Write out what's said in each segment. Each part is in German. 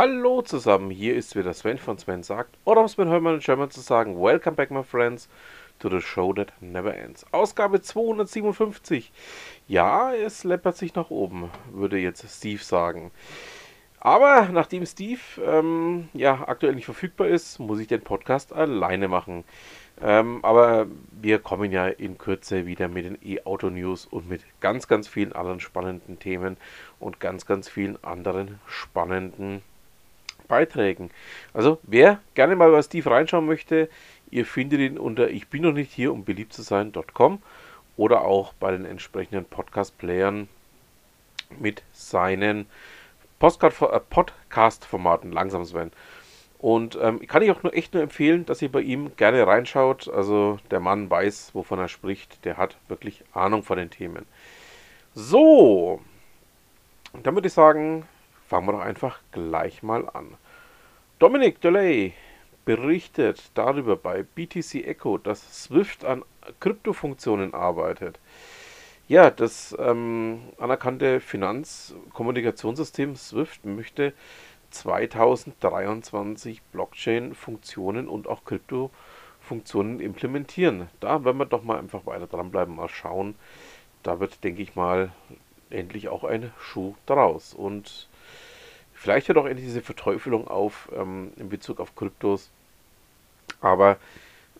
Hallo zusammen, hier ist wieder Sven von Sven sagt, oder um mit Hörmann und German zu sagen, Welcome back my friends to the show that never ends. Ausgabe 257. Ja, es läppert sich nach oben, würde jetzt Steve sagen. Aber nachdem Steve ähm, ja aktuell nicht verfügbar ist, muss ich den Podcast alleine machen. Ähm, aber wir kommen ja in Kürze wieder mit den E-Auto-News und mit ganz, ganz vielen anderen spannenden Themen und ganz, ganz vielen anderen spannenden Beiträgen. Also wer gerne mal bei Steve reinschauen möchte, ihr findet ihn unter ich bin noch nicht hier, um beliebt zu sein.com oder auch bei den entsprechenden Podcast-Playern mit seinen äh, Podcast-Formaten. Langsam, Sven. Und ähm, kann ich auch nur echt nur empfehlen, dass ihr bei ihm gerne reinschaut. Also der Mann weiß, wovon er spricht. Der hat wirklich Ahnung von den Themen. So, dann würde ich sagen, fangen wir doch einfach gleich mal an. Dominic Delay berichtet darüber bei BTC Echo, dass Swift an Kryptofunktionen arbeitet. Ja, das ähm, anerkannte Finanzkommunikationssystem Swift möchte 2023 Blockchain-Funktionen und auch Krypto-Funktionen implementieren. Da werden wir doch mal einfach weiter dranbleiben, mal schauen. Da wird, denke ich mal, endlich auch ein Schuh draus. Und vielleicht hört auch endlich diese Verteufelung auf ähm, in Bezug auf Kryptos. Aber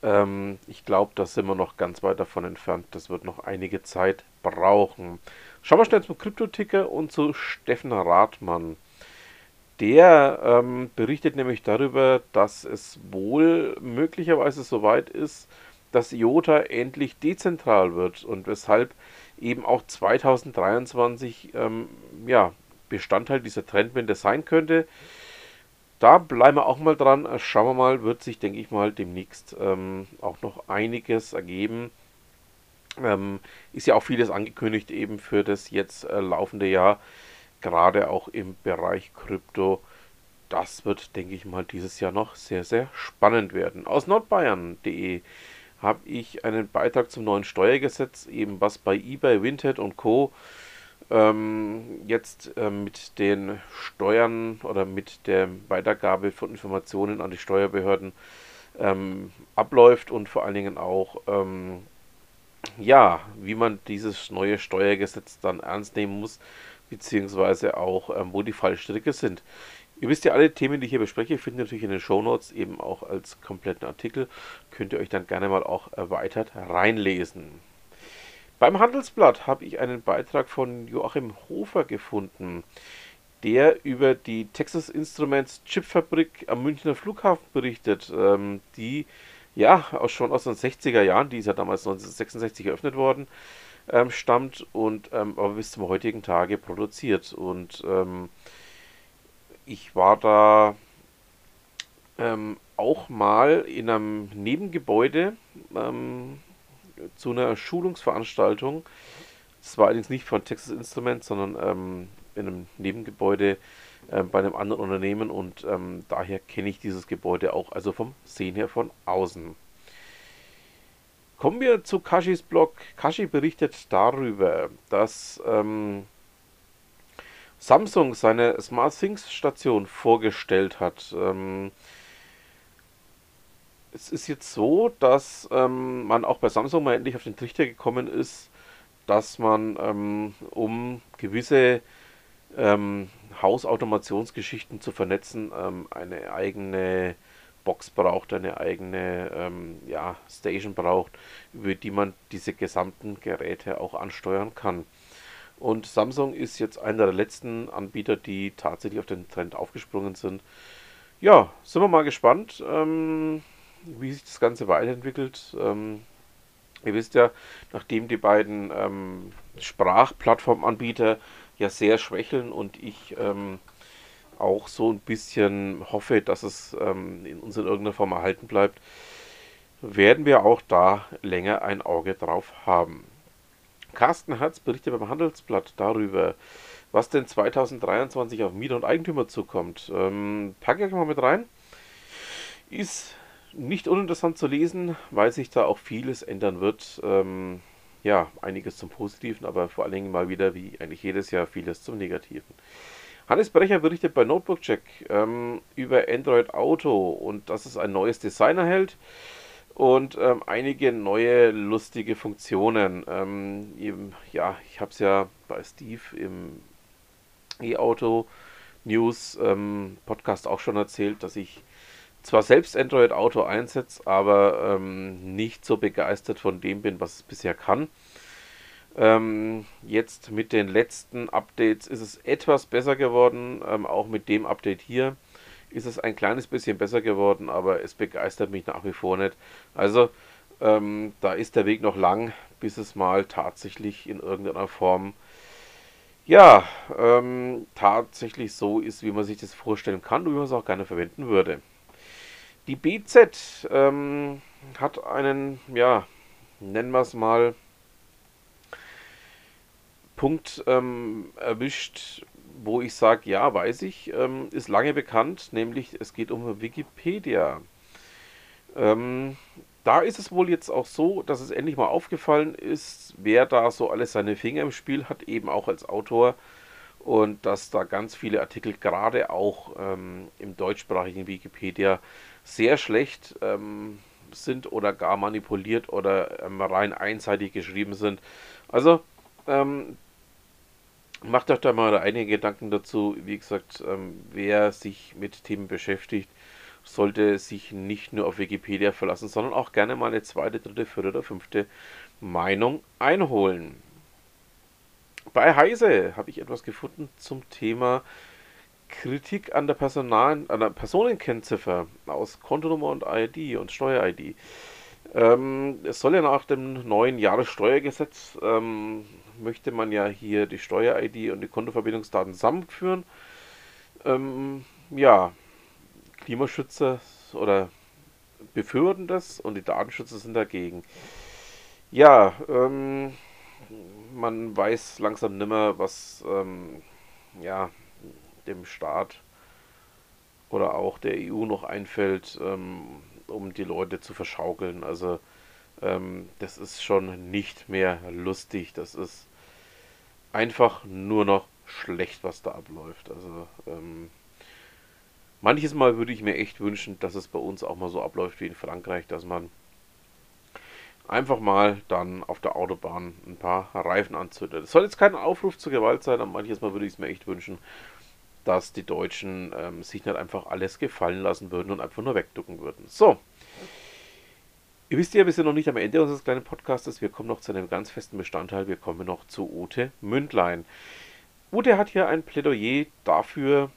ähm, ich glaube, da sind wir noch ganz weit davon entfernt. Das wird noch einige Zeit brauchen. Schauen wir schnell zum Kryptoticker und zu Steffen Rathmann. Der ähm, berichtet nämlich darüber, dass es wohl möglicherweise soweit ist, dass IOTA endlich dezentral wird und weshalb eben auch 2023 ähm, ja, Bestandteil dieser Trendwende sein könnte. Da bleiben wir auch mal dran. Schauen wir mal, wird sich, denke ich mal, demnächst ähm, auch noch einiges ergeben. Ähm, ist ja auch vieles angekündigt eben für das jetzt äh, laufende Jahr, gerade auch im Bereich Krypto. Das wird, denke ich mal, dieses Jahr noch sehr, sehr spannend werden. Aus nordbayern.de habe ich einen Beitrag zum neuen Steuergesetz, eben was bei eBay, Vinted und Co. Ähm, jetzt ähm, mit den Steuern oder mit der Weitergabe von Informationen an die Steuerbehörden ähm, abläuft und vor allen Dingen auch, ähm, ja, wie man dieses neue Steuergesetz dann ernst nehmen muss, beziehungsweise auch, ähm, wo die Fallstricke sind. Ihr wisst ja, alle Themen, die ich hier bespreche, findet ihr natürlich in den Shownotes eben auch als kompletten Artikel. Könnt ihr euch dann gerne mal auch erweitert reinlesen. Beim Handelsblatt habe ich einen Beitrag von Joachim Hofer gefunden, der über die Texas Instruments Chipfabrik am Münchner Flughafen berichtet, ähm, die ja auch schon aus den 60er Jahren, die ist ja damals 1966 eröffnet worden, ähm, stammt und ähm, aber bis zum heutigen Tage produziert. Und ähm, ich war da ähm, auch mal in einem Nebengebäude ähm, zu einer Schulungsveranstaltung. Das war allerdings nicht von Texas Instruments, sondern ähm, in einem Nebengebäude äh, bei einem anderen Unternehmen und ähm, daher kenne ich dieses Gebäude auch, also vom Sehen her von außen. Kommen wir zu Kashis Blog. Kashi berichtet darüber, dass ähm, Samsung seine Smart Things Station vorgestellt hat. Ähm, es ist jetzt so, dass ähm, man auch bei Samsung mal endlich auf den Trichter gekommen ist, dass man ähm, um gewisse ähm, Hausautomationsgeschichten zu vernetzen, ähm, eine eigene Box braucht, eine eigene ähm, ja, Station braucht, über die man diese gesamten Geräte auch ansteuern kann. Und Samsung ist jetzt einer der letzten Anbieter, die tatsächlich auf den Trend aufgesprungen sind. Ja, sind wir mal gespannt, ähm, wie sich das Ganze weiterentwickelt. Ähm, ihr wisst ja, nachdem die beiden ähm, Sprachplattformanbieter ja sehr schwächeln und ich ähm, auch so ein bisschen hoffe, dass es ähm, in uns in irgendeiner Form erhalten bleibt, werden wir auch da länger ein Auge drauf haben. Carsten Herz berichtet beim Handelsblatt darüber, was denn 2023 auf Mieter und Eigentümer zukommt. Ähm, packe ich mal mit rein. Ist nicht uninteressant zu lesen, weil sich da auch vieles ändern wird. Ähm, ja, einiges zum Positiven, aber vor allen Dingen mal wieder, wie eigentlich jedes Jahr, vieles zum Negativen. Hannes Brecher berichtet bei Notebook Check ähm, über Android Auto und dass es ein neues Design erhält und ähm, einige neue lustige Funktionen. Ähm, eben, ja, ich habe es ja bei Steve im E-Auto News ähm, Podcast auch schon erzählt, dass ich zwar selbst Android Auto einsetze, aber ähm, nicht so begeistert von dem bin, was es bisher kann. Ähm, jetzt mit den letzten Updates ist es etwas besser geworden. Ähm, auch mit dem Update hier ist es ein kleines bisschen besser geworden, aber es begeistert mich nach wie vor nicht. Also ähm, da ist der Weg noch lang, bis es mal tatsächlich in irgendeiner Form ja, ähm, tatsächlich so ist, wie man sich das vorstellen kann und wie man es auch gerne verwenden würde. Die BZ ähm, hat einen, ja, nennen wir es mal, Punkt ähm, erwischt, wo ich sage, ja, weiß ich, ähm, ist lange bekannt, nämlich es geht um Wikipedia. Ähm, da ist es wohl jetzt auch so, dass es endlich mal aufgefallen ist, wer da so alles seine Finger im Spiel hat, eben auch als Autor. Und dass da ganz viele Artikel, gerade auch ähm, im deutschsprachigen Wikipedia, sehr schlecht ähm, sind oder gar manipuliert oder ähm, rein einseitig geschrieben sind. Also ähm, Macht euch da mal einige Gedanken dazu. Wie gesagt, ähm, wer sich mit Themen beschäftigt, sollte sich nicht nur auf Wikipedia verlassen, sondern auch gerne mal eine zweite, dritte, vierte oder fünfte Meinung einholen. Bei Heise habe ich etwas gefunden zum Thema Kritik an der, Personal, an der Personenkennziffer aus Kontonummer und ID und Steuer-ID. Ähm, es soll ja nach dem neuen Jahressteuergesetz ähm, möchte man ja hier die Steuer-ID und die Kontoverbindungsdaten zusammenführen. Ähm, ja, Klimaschützer oder befürworten das und die Datenschützer sind dagegen. Ja, ähm, man weiß langsam nimmer, was ähm, ja, dem Staat oder auch der EU noch einfällt, ähm, um die Leute zu verschaukeln. Also ähm, das ist schon nicht mehr lustig. Das ist einfach nur noch schlecht, was da abläuft. Also ähm, manches Mal würde ich mir echt wünschen, dass es bei uns auch mal so abläuft wie in Frankreich, dass man einfach mal dann auf der Autobahn ein paar Reifen anzündet. Es soll jetzt kein Aufruf zur Gewalt sein, aber manches Mal würde ich es mir echt wünschen, dass die Deutschen ähm, sich nicht einfach alles gefallen lassen würden und einfach nur wegducken würden. So. Ihr wisst ja, wir sind noch nicht am Ende unseres kleinen Podcastes. Wir kommen noch zu einem ganz festen Bestandteil. Wir kommen noch zu Ute Mündlein. Ute hat hier ein Plädoyer dafür,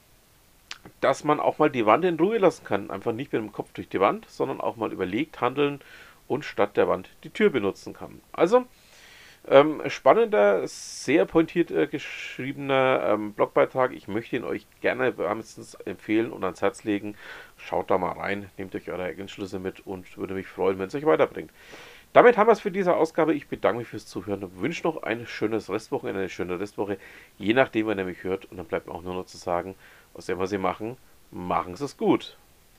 dass man auch mal die Wand in Ruhe lassen kann. Einfach nicht mit dem Kopf durch die Wand, sondern auch mal überlegt handeln und statt der Wand die Tür benutzen kann. Also, ähm, spannender, sehr pointiert äh, geschriebener ähm, Blogbeitrag. Ich möchte ihn euch gerne wärmstens empfehlen und ans Herz legen. Schaut da mal rein, nehmt euch eure Erkenntnisse mit und würde mich freuen, wenn es euch weiterbringt. Damit haben wir es für diese Ausgabe. Ich bedanke mich fürs Zuhören und wünsche noch ein schönes Restwochenende, eine schöne Restwoche, je nachdem, wann ihr mich hört. Und dann bleibt mir auch nur noch zu sagen, was immer Sie machen, machen Sie es gut.